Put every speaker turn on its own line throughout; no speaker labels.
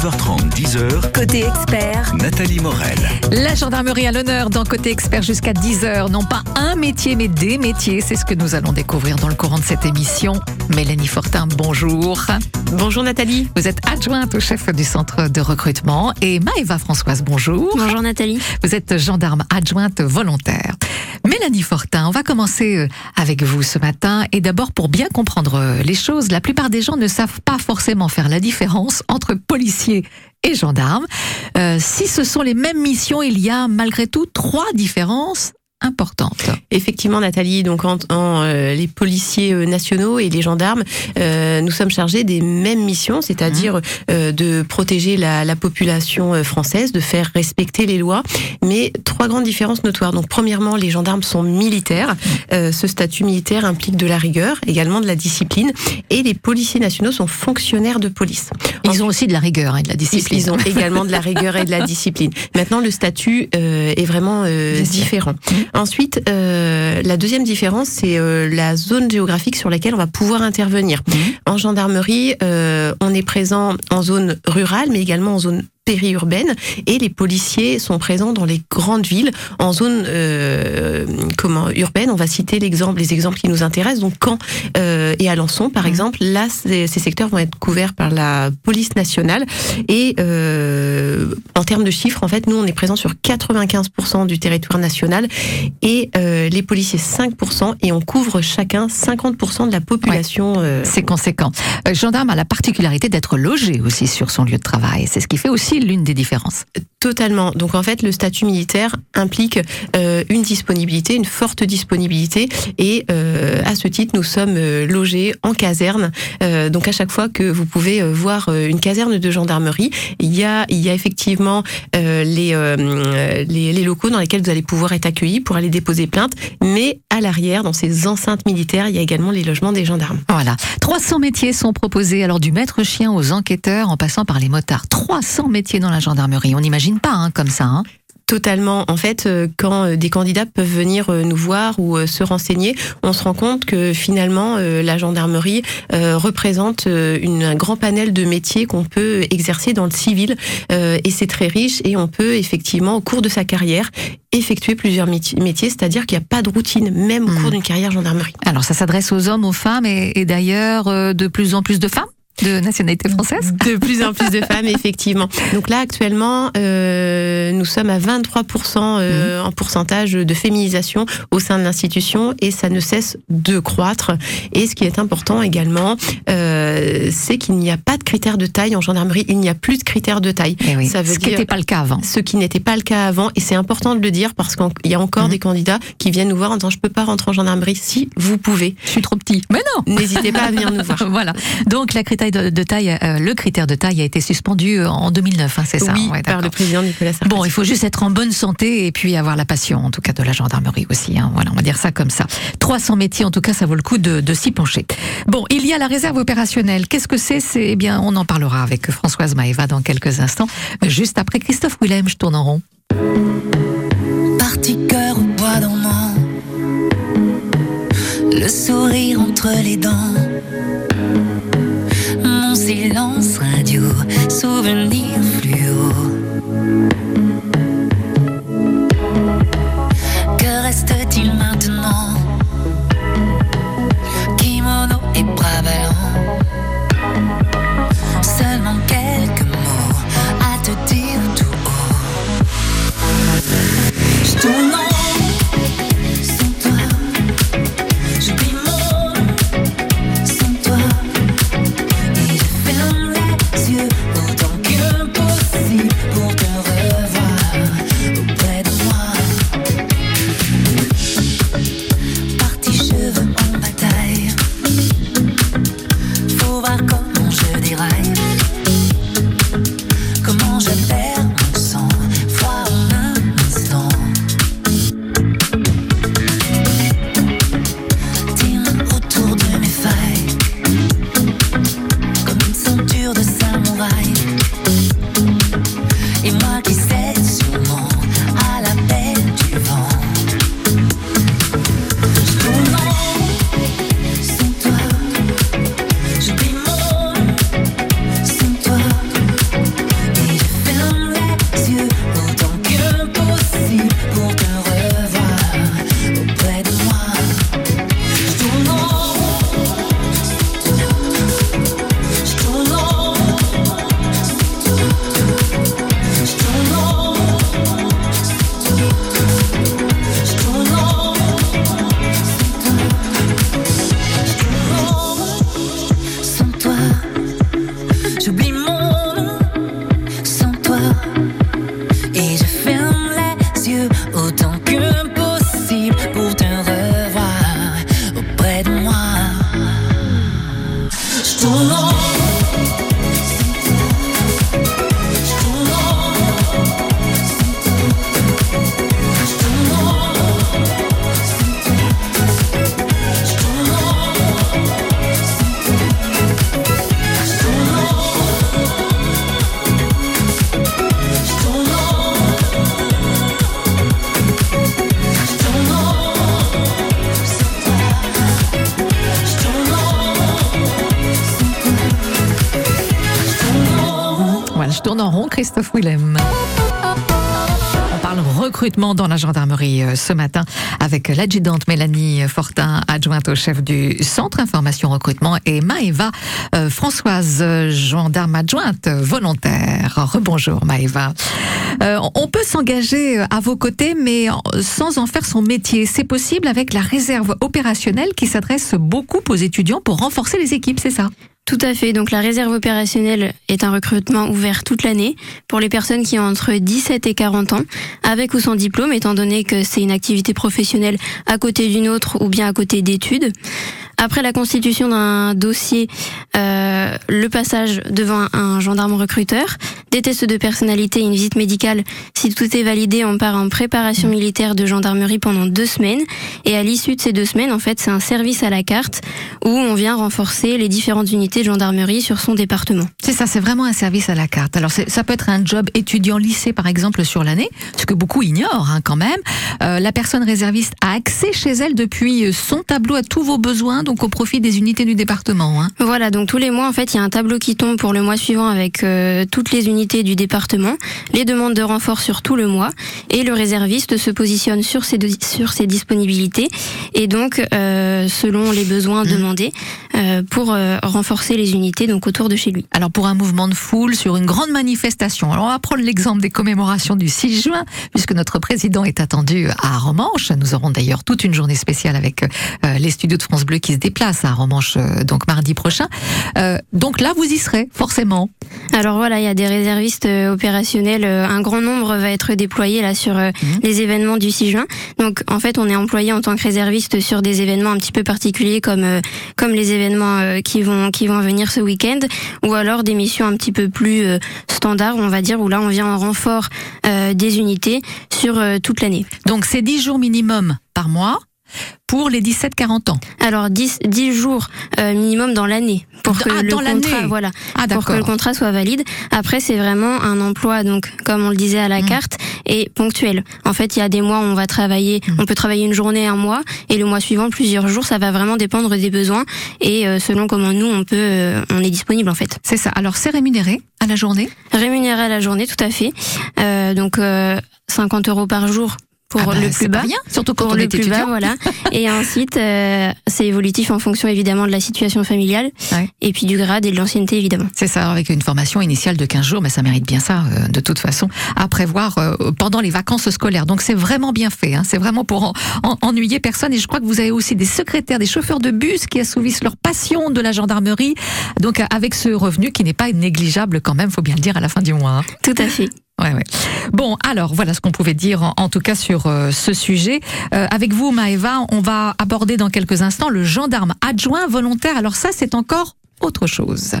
9h30, 10h.
Côté expert,
Nathalie Morel.
La gendarmerie à l'honneur dans Côté Expert jusqu'à 10h. Non pas un métier, mais des métiers. C'est ce que nous allons découvrir dans le courant de cette émission. Mélanie Fortin, bonjour.
Bonjour Nathalie.
Vous êtes adjointe au chef du centre de recrutement. Et Maëva Françoise, bonjour.
Bonjour Nathalie.
Vous êtes gendarme adjointe volontaire. Mélanie Fortin, on va commencer euh, avec vous ce matin. Et d'abord, pour bien comprendre euh, les choses, la plupart des gens ne savent pas forcément faire la différence entre policiers et gendarmes. Euh, si ce sont les mêmes missions, il y a malgré tout trois différences importantes.
Effectivement Nathalie, donc en, en, euh, les policiers euh, nationaux et les gendarmes, euh, nous sommes chargés des mêmes missions, c'est-à-dire euh, de protéger la, la population euh, française, de faire respecter les lois, mais trois grandes différences notoires. Donc premièrement, les gendarmes sont militaires, Euh, ce statut militaire implique de la rigueur, également de la discipline, et les policiers nationaux sont fonctionnaires de police.
Ils ont aussi de la rigueur et de la discipline.
Ils ont également de la rigueur et de la discipline. Maintenant, le statut euh, est vraiment euh, différent. Ensuite, euh, la deuxième différence, c'est euh, la zone géographique sur laquelle on va pouvoir intervenir.
Mhm.
En gendarmerie, euh, on est présent en zone rurale, mais également en zone périurbaine et les policiers sont présents dans les grandes villes en zone euh, comment urbaine on va citer l'exemple les exemples qui nous intéressent donc Caen euh, et Alençon par
Mhm.
exemple là ces, ces secteurs vont être couverts par la police nationale et euh, en termes de chiffres en fait nous on est présent sur 95% du territoire national et les policiers 5% et on couvre chacun 50% de la population
C'est conséquent. Gendarme a la particularité d'être logé aussi sur son lieu de travail. C'est ce qui fait aussi l'une des différences.
Totalement. Donc en fait, le statut militaire implique euh, une disponibilité, une forte disponibilité, et euh, à ce titre, nous sommes euh, logés en caserne. Euh, donc à chaque fois que vous pouvez voir une caserne de gendarmerie, il y a, il y a effectivement les, les les locaux dans lesquels vous allez pouvoir être accueillis pour aller déposer plainte, mais à l'arrière, dans ces enceintes militaires, il y a également les logements des gendarmes.
Voilà. 300 métiers sont proposés, alors du maître chien aux enquêteurs en passant par les motards. 300 métiers dans la gendarmerie. On n'imagine pas hein, comme ça. Hein.
Totalement. En fait, euh, quand euh, des candidats peuvent venir euh, nous voir ou se renseigner, on se rend compte que finalement, la gendarmerie représente une, un grand panel de métiers qu'on peut exercer dans le civil. Et c'est très riche et on peut effectivement, au cours de sa carrière, effectuer plusieurs métiers, c'est-à-dire qu'il n'y a pas de routine, même au
Mhm.
cours d'une carrière gendarmerie.
Alors ça s'adresse aux hommes, aux femmes et, et d'ailleurs de plus en plus de femmes de nationalité française.
De plus en plus de femmes, effectivement. Donc là, actuellement, euh, nous sommes à 23% euh, en pourcentage de féminisation au sein de l'institution et ça ne cesse de croître. Et ce qui est important également, euh, c'est qu'il n'y a pas de critères de taille en gendarmerie. Il n'y a plus de critères de taille.
Eh oui,
Ça veut
ce qui n'était pas le cas avant.
Ce qui n'était pas le cas avant, et c'est important de le dire parce qu'il y a encore
Mhm.
des candidats qui viennent nous voir en disant je peux pas rentrer en gendarmerie. Si vous pouvez,
Je suis trop petit. Mais non
n'hésitez pas à venir nous voir.
voilà. Donc la critère de, de taille, euh, le critère de taille a été suspendu en 2009, hein, c'est ça
oui,
Ouais,
par le président Nicolas Sarkozy.
Bon, il faut juste être en bonne santé et puis avoir la passion, en tout cas de la gendarmerie aussi. Hein. Voilà, on va dire ça comme ça. 300 métiers, en tout cas, ça vaut le coup de, de s'y pencher. Bon, il y a la réserve opérationnelle. Qu'est-ce que c'est? C'est eh bien, on en parlera avec Françoise Maëva dans quelques instants, juste après Christophe Willem. Je tourne en rond.
Parti cœur au bois dormant, le sourire entre les dents, silence radio, souvenir tourne en rond,
Christophe Willem. On parle recrutement dans la gendarmerie euh, ce matin avec l'adjudante Mélanie Fortin, adjointe au chef du centre information recrutement, et Maëva euh, Françoise, euh, gendarme adjointe volontaire. Rebonjour Maëva. On peut s'engager à vos côtés, mais sans en faire son métier. C'est possible avec la réserve opérationnelle qui s'adresse beaucoup aux étudiants pour renforcer les équipes, c'est ça?
Tout à fait. Donc la réserve opérationnelle est un recrutement ouvert toute l'année pour les personnes qui ont entre 17 et 40 ans, avec ou sans diplôme, étant donné que c'est une activité professionnelle à côté d'une autre ou bien à côté d'études. Après la constitution d'un dossier, euh, le passage devant un gendarme recruteur, des tests de personnalité et une visite médicale, si tout est validé, on part en préparation militaire de gendarmerie pendant deux semaines. Et à l'issue de ces deux semaines, en fait, c'est un service à la carte où on vient renforcer les différentes unités de gendarmerie sur son département.
C'est ça, c'est vraiment un service à la carte. Alors ça peut être un job étudiant-lycée par exemple sur l'année, ce que beaucoup ignorent hein, quand même. Euh, la personne réserviste a accès chez elle depuis son tableau à tous vos besoins, donc au profit des unités du département. Hein.
Voilà, donc tous les mois, en fait, il y a un tableau qui tombe pour le mois suivant avec euh, toutes les unités du département, les demandes de renfort sur tout le mois, et le réserviste se positionne sur ses, sur ses disponibilités, et donc, euh, selon les besoins demandés, euh, pour renforcer les unités donc autour de chez lui.
Alors pour un mouvement de foule sur une grande manifestation, alors on va prendre l'exemple des commémorations du 6 juin, puisque notre président est attendu à Romanche. Nous aurons d'ailleurs toute une journée spéciale avec les studios de France Bleu qui se déplacent à Romanche euh, donc mardi prochain. Euh, donc là, vous y serez forcément.
Alors voilà, il y a des réservistes euh, opérationnels, un grand nombre va être déployé là sur
Mhm.
les événements du 6 juin. Donc en fait, on est employé en tant que réserviste sur des événements un petit peu particuliers comme comme les événements qui vont qui vont venir ce week-end ou alors des missions un petit peu plus standards, on va dire où là on vient en renfort des unités sur toute l'année.
Donc c'est 10 jours minimum par mois pour les 17-40 ans.
Alors 10 10 jours euh, minimum dans l'année pour que
Ah,
le
dans
contrat voilà
Ah
pour que le contrat soit valide. Après, c'est vraiment un emploi, donc comme on le disait à la
Mm.
carte, et ponctuel. En fait, il y a des mois où on va travailler,
Mm.
on peut travailler une journée, un mois, et le mois suivant plusieurs jours. Ça va vraiment dépendre des besoins et euh, selon comment nous on peut, euh, on est disponible en fait.
C'est ça. Alors c'est rémunéré à la journée?
Rémunéré à la journée, tout à fait. Donc euh, 50 euros par jour pour
Ah bah,
le plus bas.
rien, surtout quand
Pour
on
le
est
plus
étudiant.
bas, voilà. Et ensuite, euh, c'est évolutif en fonction évidemment de la situation familiale
Ouais.
et puis du grade et de l'ancienneté évidemment.
C'est ça, avec une formation initiale de 15 jours, mais ça mérite bien ça, euh, de toute façon, à prévoir euh, pendant les vacances scolaires. Donc c'est vraiment bien fait, hein. c'est vraiment pour en- en- ennuyer personne. Et je crois que vous avez aussi des secrétaires, des chauffeurs de bus qui assouvissent leur passion de la gendarmerie. Donc euh, avec ce revenu qui n'est pas négligeable quand même, faut bien le dire, à la fin du mois. hein.
Tout à fait.
Bon, alors voilà ce qu'on pouvait dire en, tout cas sur euh, ce sujet. Euh, avec vous, Maëva, on va aborder dans quelques instants le gendarme adjoint volontaire. Alors ça, c'est encore autre chose.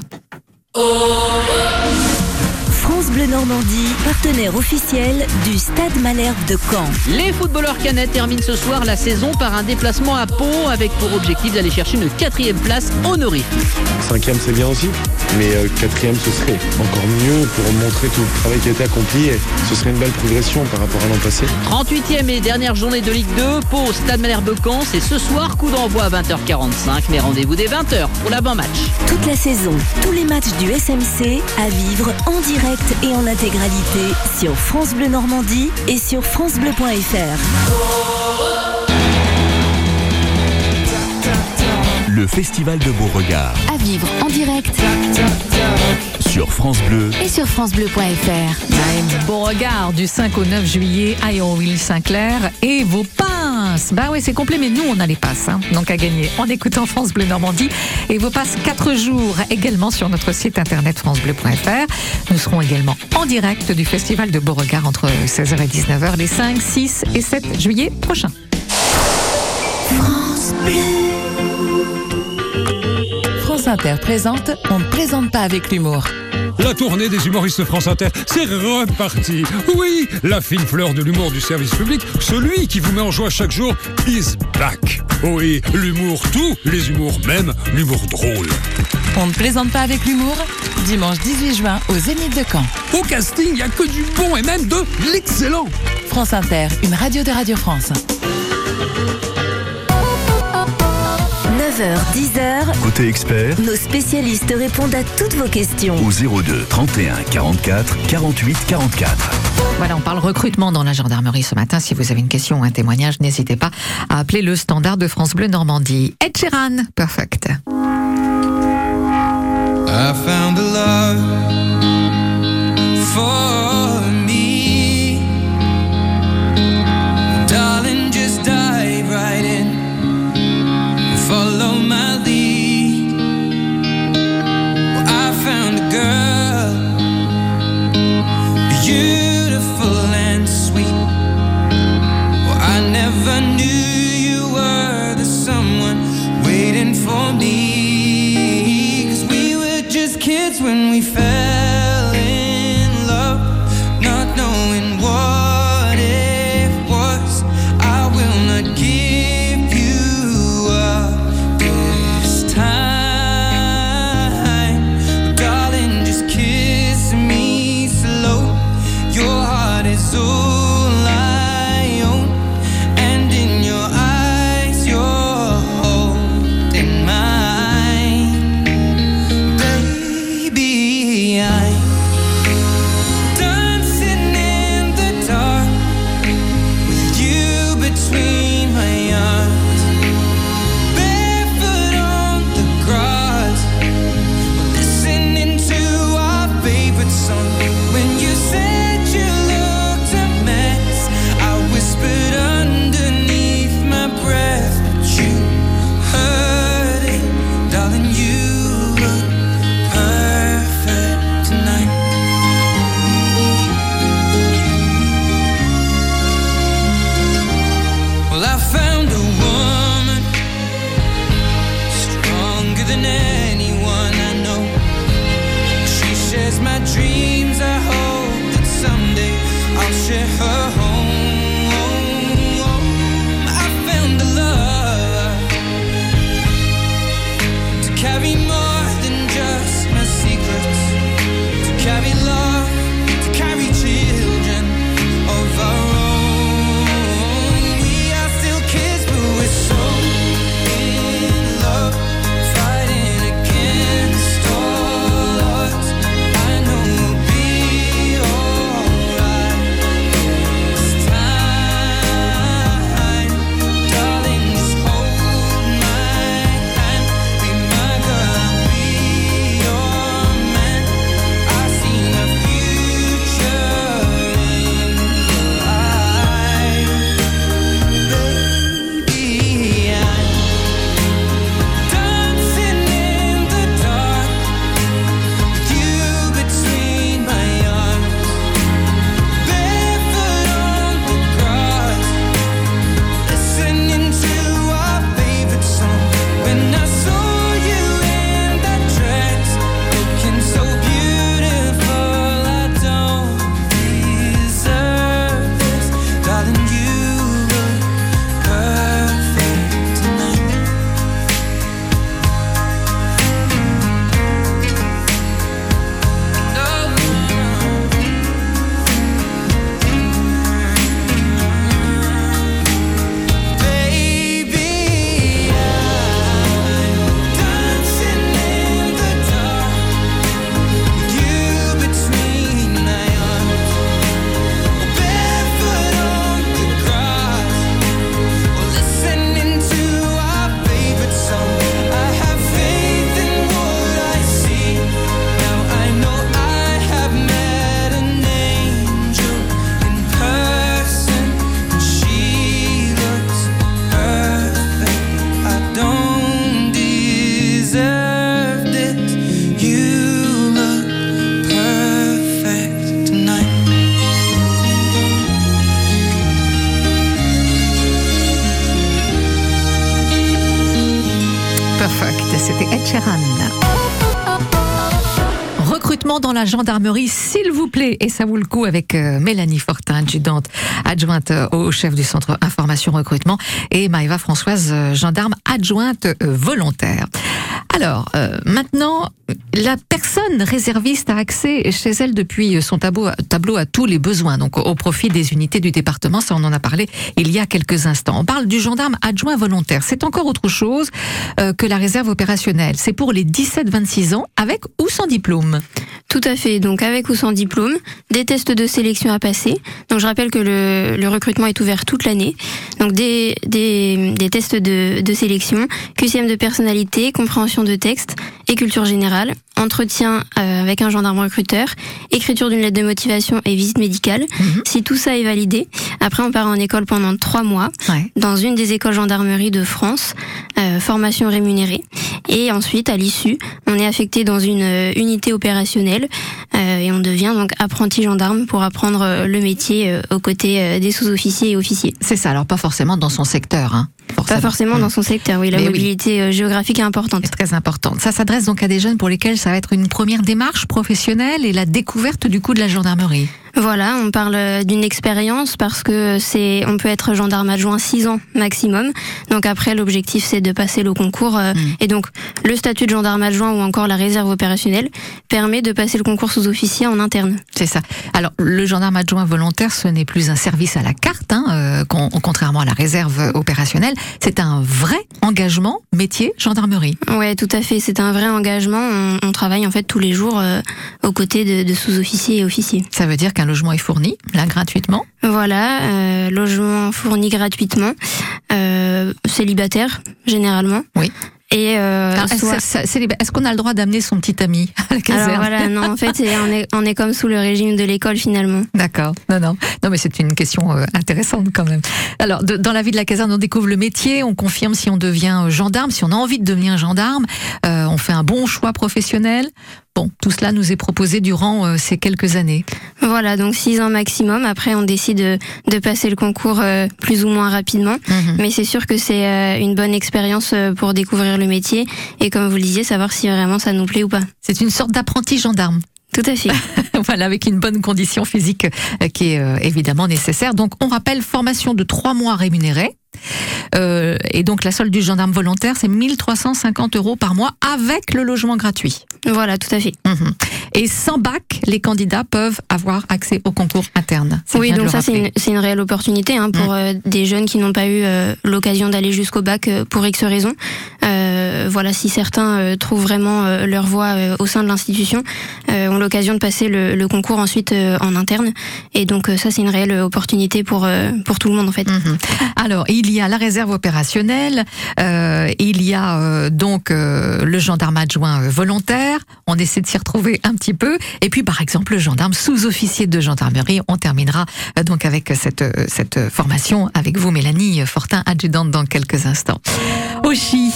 France Bleu Normandie, partenaire officiel du Stade Malherbe de Caen.
Les footballeurs canettes terminent ce soir la saison par un déplacement à Pau avec pour objectif d'aller chercher une quatrième place honorifique.
Cinquième, c'est bien aussi. Mais euh, quatrième, ce serait encore mieux pour montrer tout le travail qui a été accompli. Et ce serait une belle progression par rapport à l'an passé.
38e et dernière journée de Ligue 2, Pau, Stade Malherbe Caen, c'est ce soir, coup d'envoi à 20h45, mais rendez-vous dès 20h pour l'avant-match.
Toute la saison, tous les matchs du SMC à vivre en direct et en intégralité sur France Bleu Normandie et sur francebleu.fr.
Le Festival de Beauregard
À vivre en direct
sur France Bleu.
et sur FranceBleu.fr.
Bon regard du 5 au 9 juillet à Hérouville-Saint-Clair et vos pains mince. Bah oui, c'est complet, mais nous, on a les passes. hein. Donc à gagner en écoutant France Bleu Normandie. Et vos passes 4 jours également sur notre site internet francebleu.fr. Nous serons également en direct du Festival de Beauregard entre 16h et 19h les 5, 6 et 7 juillet prochains.
France Inter présente On ne plaisante pas avec l'humour.
La tournée des humoristes France Inter, c'est reparti. Oui, la fine fleur de l'humour du service public, celui qui vous met en joie chaque jour, is back. Oui, l'humour, tous les humours, même l'humour drôle.
On ne plaisante pas avec l'humour Dimanche 18 juin au Zénith de Caen.
Au casting, il n'y a que du bon et même de l'excellent.
France Inter, une radio de Radio France.
9h, 10h,
Côté expert,
nos spécialistes répondent à toutes vos questions.
au 02 31 44 48 44.
Voilà, on parle recrutement dans la gendarmerie ce matin. Si vous avez une question ou un témoignage, n'hésitez pas à appeler le standard de France Bleu Normandie. Ed Sheeran, perfect.
I found a love for
la gendarmerie, s'il vous plaît, et ça vaut le coup avec euh, Mélanie Fortin, adjudante, adjointe euh, au chef du centre information recrutement, et Maëva Françoise, euh, gendarme adjointe volontaire. Alors, maintenant, la personne réserviste a accès chez elle depuis son tableau, tableau à tous les besoins, donc au profit des unités du département, ça on en a parlé il y a quelques instants. On parle du gendarme adjoint volontaire, c'est encore autre chose que la réserve opérationnelle. C'est pour les 17-26 ans, avec ou sans diplôme.
À fait. Donc avec ou sans diplôme, des tests de sélection à passer. Donc je rappelle que le, recrutement est ouvert toute l'année. Donc des, tests de sélection, QCM de personnalité, compréhension de texte et culture générale, entretien euh, avec un gendarme recruteur, écriture d'une lettre de motivation et visite médicale. Si tout ça est validé, après on part en école pendant trois mois
Ouais.
dans une des écoles gendarmerie de France, euh, formation rémunérée. Et ensuite, à l'issue, on est affecté dans une euh, unité opérationnelle euh, et on devient donc apprenti gendarme pour apprendre euh, le métier euh, aux côtés euh, des sous-officiers et officiers.
C'est ça, alors pas forcément dans son secteur. Hein,
Pas forcément dans son secteur, oui, la
Mais
mobilité euh, géographique est importante.
est très importante. Ça s'adresse donc à des jeunes pour lesquels ça va être une première démarche professionnelle et la découverte du coup de la gendarmerie.
Voilà, on parle d'une expérience parce que c'est, on peut être gendarme adjoint 6 ans maximum. Donc après, l'objectif c'est de passer le concours. euh, Et donc, le statut de gendarme adjoint ou encore la réserve opérationnelle permet de passer le concours sous-officier en interne.
C'est ça. Alors, le gendarme adjoint volontaire, ce n'est plus un service à la carte, hein, euh, con- contrairement à la réserve opérationnelle. C'est un vrai engagement métier gendarmerie.
Ouais, tout à fait. C'est un vrai engagement. On, on travaille en fait tous les jours euh, aux côtés de, de sous-officiers et officiers.
Ça veut dire qu'un logement est fourni, là, gratuitement.
Voilà, euh, logement fourni gratuitement, euh, célibataire généralement.
Oui.
Et euh,
Est-ce
soit-
qu'on a le droit d'amener son petit ami à la caserne
Alors voilà, non, en fait, on est, on est comme sous le régime de l'école finalement.
D'accord. Non, non. Non, mais c'est une question intéressante quand même. Alors, de- dans la vie de la caserne, on découvre le métier, on confirme si on devient gendarme, si on a envie de devenir gendarme, euh, on fait un bon choix professionnel. Bon, tout cela nous est proposé durant euh, ces quelques années.
Voilà, donc six ans maximum. Après, on décide de, passer le concours euh, plus ou moins rapidement.
Mhm.
Mais c'est sûr que c'est euh, une bonne expérience pour découvrir le métier et comme vous le disiez, savoir si vraiment ça nous plaît ou pas.
C'est une sorte d'apprenti gendarme.
Tout à fait.
voilà, avec une bonne condition physique qui est évidemment nécessaire. Donc, on rappelle formation de trois mois rémunérée. Euh, et donc, la solde du gendarme volontaire, c'est 1350 euros par mois avec le logement gratuit.
Voilà, tout à fait.
Mhm. Et sans bac, les candidats peuvent avoir accès au concours interne.
Oui, donc ça c'est une, une réelle opportunité hein, pour euh, des jeunes qui n'ont pas eu euh, l'occasion d'aller jusqu'au bac pour X raisons. Euh, voilà, si certains euh, trouvent vraiment euh, leur voie euh, au sein de l'institution, euh, ont l'occasion de passer le, concours ensuite euh, en interne. Et donc euh, ça c'est une réelle opportunité pour euh, pour tout le monde en fait.
Mhm. Alors, il y a la réserve opérationnelle, euh, il y a euh, donc euh, le gendarme adjoint euh, volontaire, on essaie de s'y retrouver un petit peu, et puis par exemple le gendarme sous-officier de gendarmerie, on terminera euh, donc avec cette, euh, cette formation avec vous Mélanie Fortin, adjudante dans quelques instants. Oshi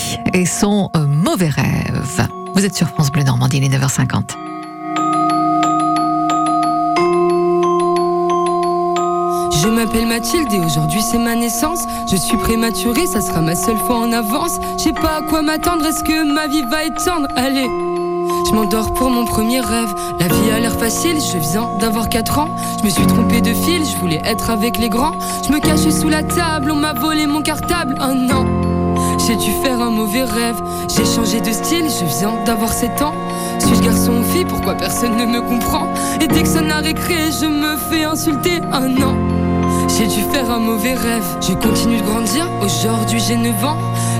son euh, mauvais rêve. Vous êtes sur France Bleu Normandie, il est 9h50.
Je m'appelle Mathilde et aujourd'hui c'est ma naissance. Je suis prématurée, ça sera ma seule fois en avance. Je sais pas à quoi m'attendre, est-ce que ma vie va être tendre Allez, je m'endors pour mon premier rêve. La vie a l'air facile, je viens d'avoir 4 ans. Je me suis trompée de fil, je voulais être avec les grands. Je me cachais sous la table, on m'a volé mon cartable. Oh non, j'ai dû faire un mauvais rêve. J'ai changé de style, je viens d'avoir 7 ans. Suis-je garçon ou fille Pourquoi personne ne me comprend? Et dès que sonne la récré, je me fais insulter. Oh non. J'ai dû faire un mauvais rêve. Je continue de grandir. Aujourd'hui, j'ai 9 ans.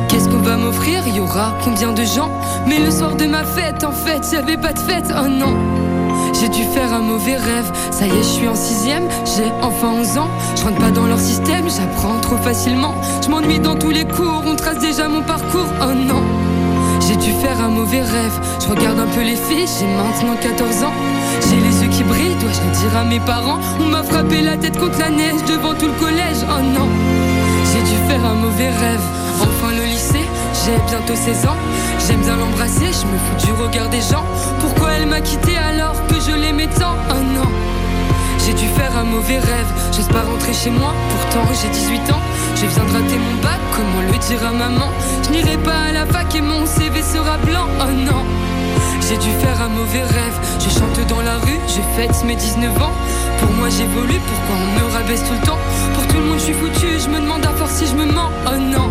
Qu'est-ce qu'on va m'offrir? Y aura combien de gens? Mais le soir de ma fête, en fait, j'avais pas de fête. Oh non. J'ai dû faire un mauvais rêve. Ça y est, je suis en sixième. J'ai enfin 11 ans. Je rentre pas dans leur système. J'apprends trop facilement. Je m'ennuie dans tous les cours. On trace déjà mon parcours. Oh non. J'ai dû faire un mauvais rêve. Je regarde un peu les filles, j'ai maintenant 14 ans. J'ai les yeux qui brillent, dois-je le dire à mes parents? On m'a frappé la tête contre la neige devant tout le collège. Oh non, j'ai dû faire un mauvais rêve. Enfin le j'ai bientôt 16 ans. J'aime bien l'embrasser, je me fous du regard des gens. Pourquoi elle m'a quitté alors que je l'aimais tant? Oh non, j'ai dû faire un mauvais mauvais rêve. J'ose pas rentrer chez moi, pourtant j'ai 18 ans. Je viens de rater mon bac, comment le dire à maman? Je n'irai pas à la fac et mon CV sera blanc, oh non. J'ai dû faire un mauvais rêve. Je chante dans la rue, je fête mes 19 ans. Pour moi j'évolue, pourquoi on me rabaisse tout le temps? Pour tout le monde je suis foutu, je me demande à force si je me mens, oh non.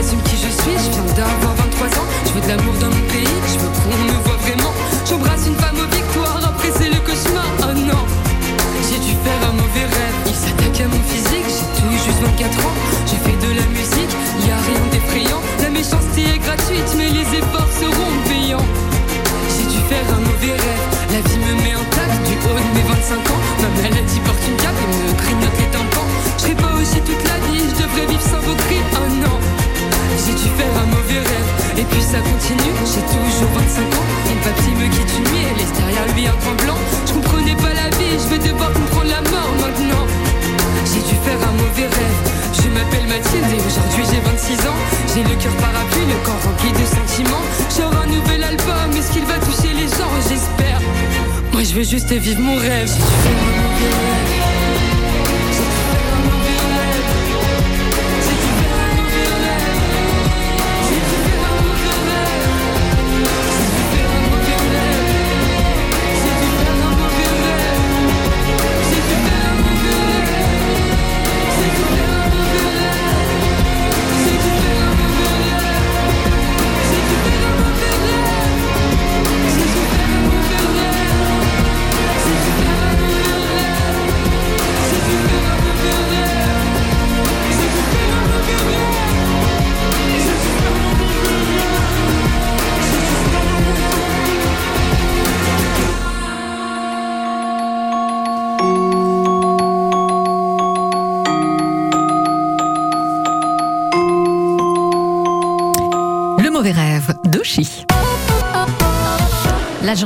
J'assume qui je suis, je viens d'avoir 23 ans. Je veux de l'amour dans mon pays, je veux qu'on me voit vraiment. J'embrasse une femme aux victoires, après le cauchemar, oh non. Ça continue, j'ai toujours 25 ans. Mon papy me quitte une elle laisse derrière lui un point blanc. Je comprenais pas la vie, je vais devoir comprendre la mort maintenant. J'ai dû faire un mauvais rêve. Je m'appelle Mathilde et aujourd'hui j'ai 26 ans. J'ai le cœur parapluie, le corps rempli de sentiments. J'aurai un nouvel album, est-ce qu'il va toucher les gens? J'espère. Moi je veux juste vivre mon rêve. J'ai dû faire un mauvais rêve.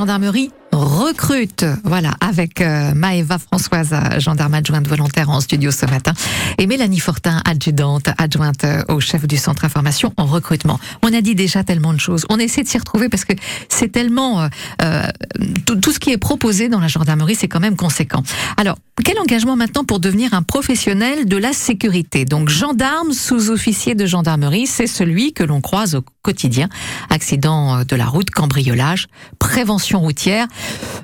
Gendarmerie recrute, voilà, avec euh, Maëva Françoise, gendarme adjointe volontaire en studio ce matin, et Mélanie Fortin, adjudante, adjointe euh, au chef du centre information en recrutement. On a dit déjà tellement de choses. On essaie de s'y retrouver parce que c'est tellement euh, tout, tout ce qui est proposé dans la gendarmerie, c'est quand même conséquent. Alors, quel engagement maintenant pour devenir un professionnel de la sécurité? Donc, gendarme sous-officier de gendarmerie, c'est celui que l'on croise au quotidien. Accident euh, de la route, cambriolage, prévention routière,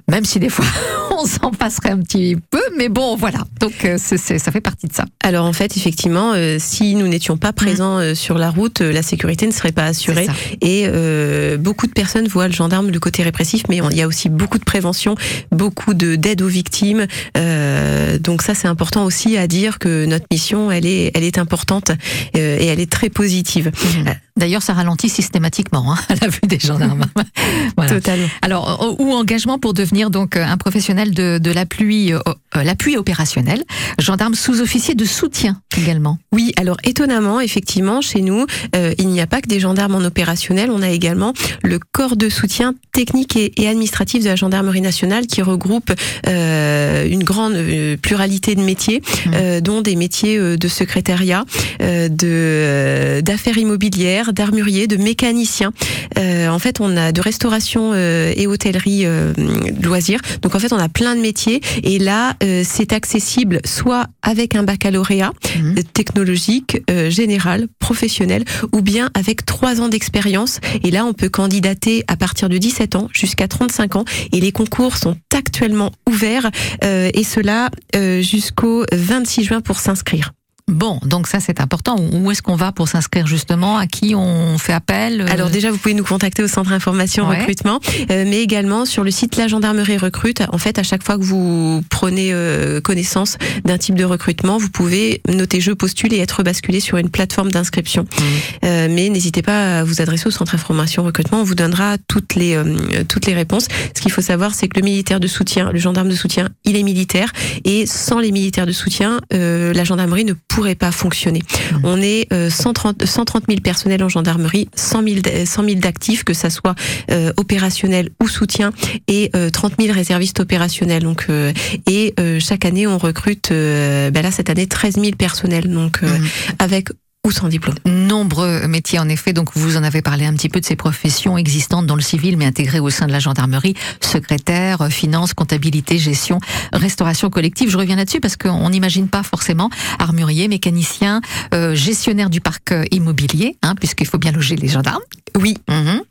même si des fois on s'en passerait un petit peu, mais bon, voilà. Donc, euh, ça fait partie de ça.
Alors en fait, effectivement, euh, si nous n'étions pas présents euh, sur la route, euh, la sécurité ne serait pas assurée. Et euh, beaucoup de personnes voient le gendarme du côté répressif, mais il y a aussi beaucoup de prévention, beaucoup de d'aide aux victimes. Euh, donc ça, c'est important aussi à dire que notre mission, elle est, elle est importante euh, et elle est très positive. Euh,
D'ailleurs, ça ralentit systématiquement hein, à la vue des gendarmes. Voilà.
Totalement.
Alors, ou engagement pour devenir donc euh, un professionnel de, de l'appui, euh, euh, l'appui opérationnel, gendarme sous-officier de soutien également.
Oui, alors étonnamment, effectivement, chez nous, euh, il n'y a pas que des gendarmes en opérationnel, on a également le corps de soutien technique et, et administratif de la gendarmerie nationale qui regroupe euh, une grande euh, pluralité de métiers, euh, dont des métiers euh, de secrétariat, euh, de euh, d'affaires immobilières, d'armurier, de mécanicien. Euh, en fait, on a de restauration euh, et hôtellerie euh, loisirs. Donc en fait, on a plein de métiers et là, euh, c'est accessible soit avec un baccalauréat euh, technologique, euh, général, professionnel, ou bien avec trois ans d'expérience. Et là, on peut candidater à partir de 17 ans jusqu'à 35 ans. Et les concours sont actuellement ouverts euh, et cela euh, jusqu'au 26 juin pour s'inscrire.
Bon, donc ça c'est important. Où est-ce qu'on va pour s'inscrire justement? À qui on fait appel? Euh,
Alors déjà, vous pouvez nous contacter au centre information
Ouais.
recrutement, euh, mais également sur le site La Gendarmerie Recrute. En fait, à chaque fois que vous prenez euh, connaissance d'un type de recrutement, vous pouvez noter je postule et être basculé sur une plateforme d'inscription. Euh, mais n'hésitez pas à vous adresser au centre information recrutement. On vous donnera toutes les toutes les réponses. Ce qu'il faut savoir, c'est que le militaire de soutien, le gendarme de soutien, il est militaire et sans les militaires de soutien, la gendarmerie ne pourrait pourrait pas fonctionner. On est euh, 130, 130 000 personnels en gendarmerie, 100 000, d- 100 000 d'actifs, que ça soit euh, opérationnel ou soutien, et euh, 30 000 réservistes opérationnels. Donc, euh, et euh, chaque année, on recrute, euh, ben là cette année, 13 000 personnels, donc euh, avec ou sans diplôme.
Nombreux métiers, en effet. Donc, vous en avez parlé un petit peu de ces professions existantes dans le civil, mais intégrées au sein de la gendarmerie. Secrétaire, finance, comptabilité, gestion, restauration collective. Je reviens là-dessus parce qu'on n'imagine pas forcément armurier, mécanicien, euh, gestionnaire du parc euh, immobilier, hein, puisqu'il faut bien loger les gendarmes.
Oui.
Mhm.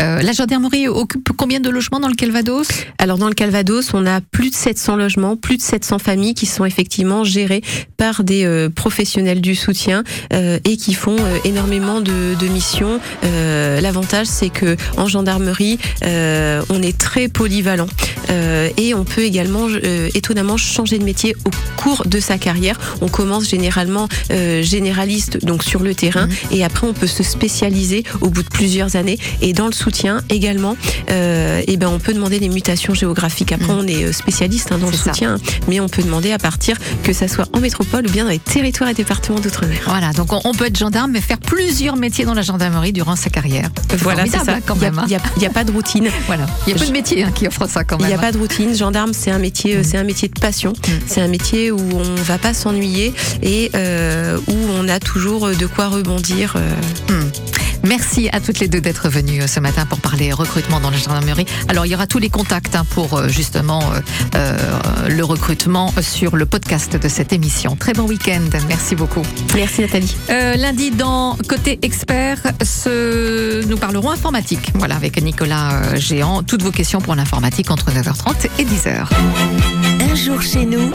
Euh, la gendarmerie occupe combien de logements dans le Calvados?
Alors dans le Calvados, on a plus de 700 logements, plus de 700 familles qui sont effectivement gérées par des euh, professionnels du soutien euh, et qui font euh, énormément de, de missions. Euh, L'avantage, c'est que en gendarmerie, euh, on est très polyvalent euh, et on peut également euh, étonnamment changer de métier au cours de sa carrière. On commence généralement euh, généraliste donc sur le terrain et après on peut se spécialiser au bout de plusieurs années et dans le soutien également euh, et ben on peut demander des mutations géographiques après on est euh, spécialiste hein, dans le
ça.
soutien mais on peut demander à partir que ça soit en métropole ou bien dans les territoires et départements d'outre-mer
Voilà, donc on, on peut être gendarme, mais faire plusieurs métiers dans la gendarmerie durant sa carrière.
voilà c'est
formidable,
ça
hein, quand
il y a-
même. hein.
il y a, il pas de routine
Voilà, il y a peu de métiers hein, qui offrent ça quand
Il
même.
n'y a pas de routine. Gendarme, c'est un métier, euh, c'est un métier de passion. C'est un métier où on va pas s'ennuyer et euh, où on a toujours de quoi rebondir. euh.
Hmm. Merci à toutes les deux d'être venues euh, ce matin pour parler recrutement dans la gendarmerie. Alors, il y aura tous les contacts hein, pour euh, justement euh, euh, le recrutement sur le podcast de cette émission. Très bon week-end. Merci beaucoup.
Merci Nathalie.
Euh, lundi, dans Côté Expert, ce... nous parlerons informatique. Voilà, avec Nicolas Géant. Toutes vos questions pour l'informatique entre 9h30 et 10h.
Un jour chez nous,